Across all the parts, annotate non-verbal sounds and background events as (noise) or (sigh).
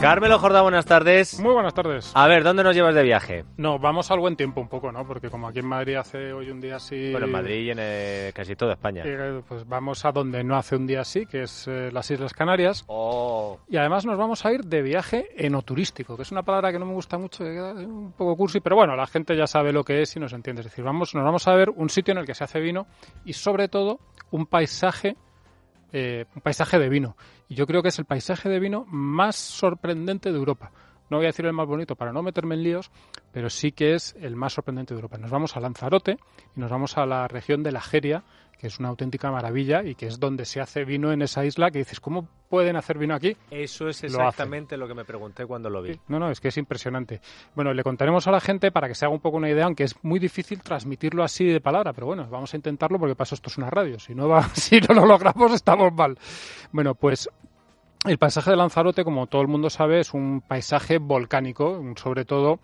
Carmelo Jordá, buenas tardes. Muy buenas tardes. A ver, ¿dónde nos llevas de viaje? No, vamos al buen tiempo un poco, ¿no? Porque como aquí en Madrid hace hoy un día así... Bueno, en Madrid y en eh, casi toda España. eh, pues vamos a donde no hace un día así, que es eh, las Islas Canarias. Oh, Y además nos vamos a ir de viaje enoturístico, que es una palabra que no me gusta mucho, que un poco cursi, pero bueno, la gente ya sabe lo que es y nos entiende. Es decir, vamos, nos vamos a ver un sitio en el que se hace vino y sobre todo un paisaje, eh, un paisaje de vino. Y yo creo que es el paisaje de vino más sorprendente de Europa. No voy a decir el más bonito para no meterme en líos, pero sí que es el más sorprendente de Europa. Nos vamos a Lanzarote y nos vamos a la región de la Jeria, que es una auténtica maravilla y que es donde se hace vino en esa isla, que dices, ¿cómo pueden hacer vino aquí? eso es exactamente lo, que me pregunté cuando lo vi. Sí, No, no, es que es impresionante. Bueno, le contaremos a la gente para que se haga un poco una idea, aunque es muy difícil transmitirlo así de palabra, pero bueno, vamos a intentarlo porque para eso esto es una radio. Si no, va, (laughs) si no lo logramos, estamos mal. Bueno, pues el paisaje de Lanzarote, como todo el mundo sabe, es un paisaje volcánico, sobre todo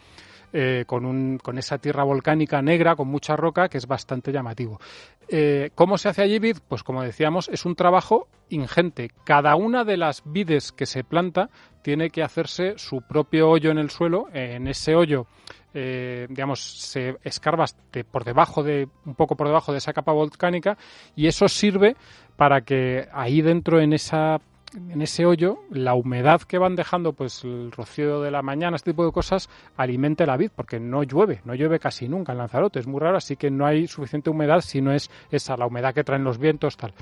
eh, con, esa tierra volcánica negra, con mucha roca, que es bastante llamativo. Eh, ¿Cómo se hace allí vid? Pues como decíamos, es un trabajo ingente. Cada una de las vides que se planta tiene que hacerse su propio hoyo en el suelo. En ese hoyo, eh, digamos, se escarba por debajo de, un poco por debajo de esa capa volcánica y eso sirve para que ahí dentro en esa en ese hoyo la humedad que van dejando pues el rocío de la mañana este tipo de cosas alimente la vid porque no llueve no llueve casi nunca en Lanzarote es muy raro así que no hay suficiente humedad si no es esa la humedad que traen los vientos tal.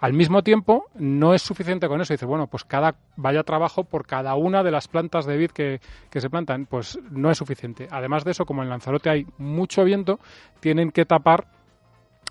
Al mismo tiempo no es suficiente con eso dice bueno pues cada vaya trabajo por cada una de las plantas de vid que, que se plantan pues no es suficiente. Además de eso como en Lanzarote hay mucho viento tienen que tapar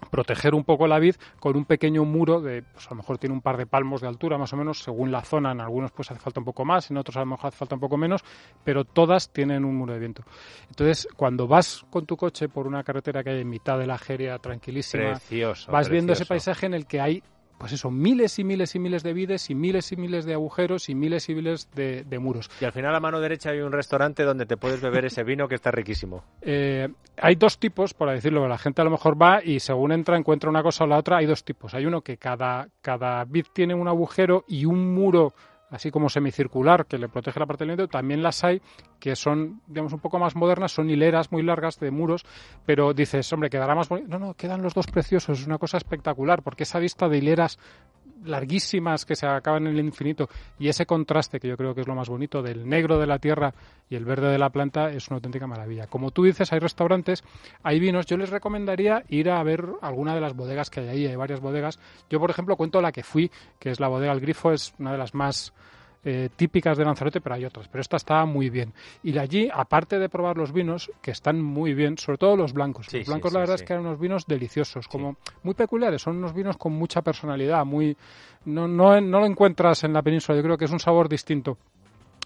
proteger un poco la vid con un pequeño muro de, pues a lo mejor tiene un par de palmos de altura más o menos, según la zona, en algunos pues hace falta un poco más, en otros a lo mejor hace falta un poco menos, pero todas tienen un muro de viento. Entonces, cuando vas con tu coche por una carretera que hay en mitad de la Jeria, tranquilísima, Precioso. vas viendo ese paisaje en el que hay pues eso, miles y miles y miles de vides y miles y miles de agujeros y miles y miles de, de muros. Y al final a mano derecha hay un restaurante donde te puedes beber ese vino que está riquísimo. (laughs) Eh, hay dos tipos, por decirlo, la gente a lo mejor va y según entra encuentra una cosa o la otra, hay dos tipos. Hay uno que cada, cada vid tiene un agujero y un muro así como semicircular que le protege la parte del. También las hay que son, digamos, un poco más modernas, son hileras muy largas de muros, pero dices, hombre, quedará más bonito. No, no, quedan los dos preciosos, es una cosa espectacular, porque esa vista de hileras larguísimas que se acaban en el infinito y ese contraste que yo creo que es lo más bonito del negro de la tierra y el verde de la planta es una auténtica maravilla. Como tú dices, hay restaurantes, hay vinos, yo les recomendaría ir a ver alguna de las bodegas que hay ahí, hay varias bodegas. Yo, por ejemplo, cuento la que fui, que es la bodega El Grifo, es una de las más eh, típicas de Lanzarote, pero hay otras. Pero esta está muy bien. Y de allí, aparte de probar los vinos, que están muy bien, sobre todo los blancos. Sí, los blancos, sí, la verdad es que eran unos vinos deliciosos, como muy peculiares. Son unos vinos con mucha personalidad, muy no, no, no lo encuentras en la península. Yo creo que es un sabor distinto.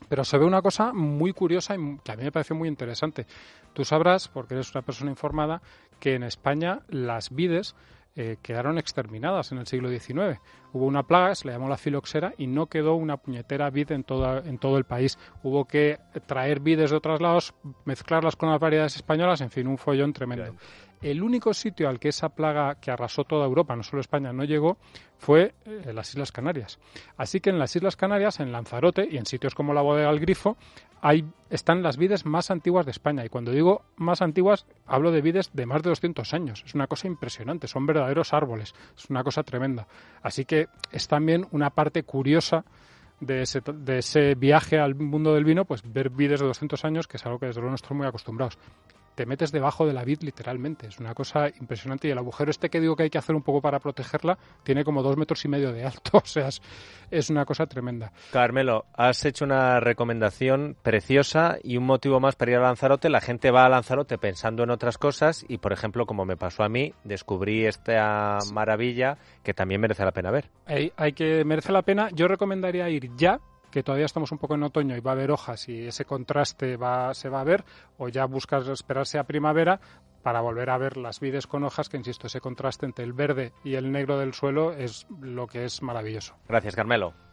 Pero se ve una cosa muy curiosa y que a mí me pareció muy interesante. Tú sabrás, porque eres una persona informada, que en España las vides eh, quedaron exterminadas en el siglo XIX. Hubo una plaga, se le llamó la filoxera, y no quedó una puñetera vid en, en todo el país. Hubo que traer vides de otros lados, mezclarlas con las variedades españolas, en fin, un follón tremendo. El único sitio al que esa plaga que arrasó toda Europa, no solo España, no llegó, fue eh, las Islas Canarias. Así que en las Islas Canarias, en Lanzarote y en sitios como la bodega El Grifo, hay, están las vides más antiguas de España. Y cuando digo más antiguas, hablo de vides de más de 200 años. Es una cosa impresionante, son verdaderos árboles. Es una cosa tremenda. Así que es también una parte curiosa de ese, de ese viaje al mundo del vino, pues ver vides de 200 años, que es algo que desde luego no estamos muy acostumbrados te metes debajo de la vid literalmente. Es una cosa impresionante. Y el agujero este que digo que hay que hacer un poco para protegerla tiene como dos metros y medio de alto. (laughs) O sea, es, es una cosa tremenda. Carmelo, has hecho una recomendación preciosa y un motivo más para ir a Lanzarote. La gente va a Lanzarote pensando en otras cosas y, por ejemplo, como me pasó a mí, descubrí esta maravilla que también merece la pena ver. Hay, hay que merece la pena. Yo recomendaría ir ya que todavía estamos un poco en otoño y va a haber hojas y ese contraste va, se va a ver, o ya buscas esperarse a primavera para volver a ver las vides con hojas, que insisto, ese contraste entre el verde y el negro del suelo es lo que es maravilloso. Gracias, Carmelo.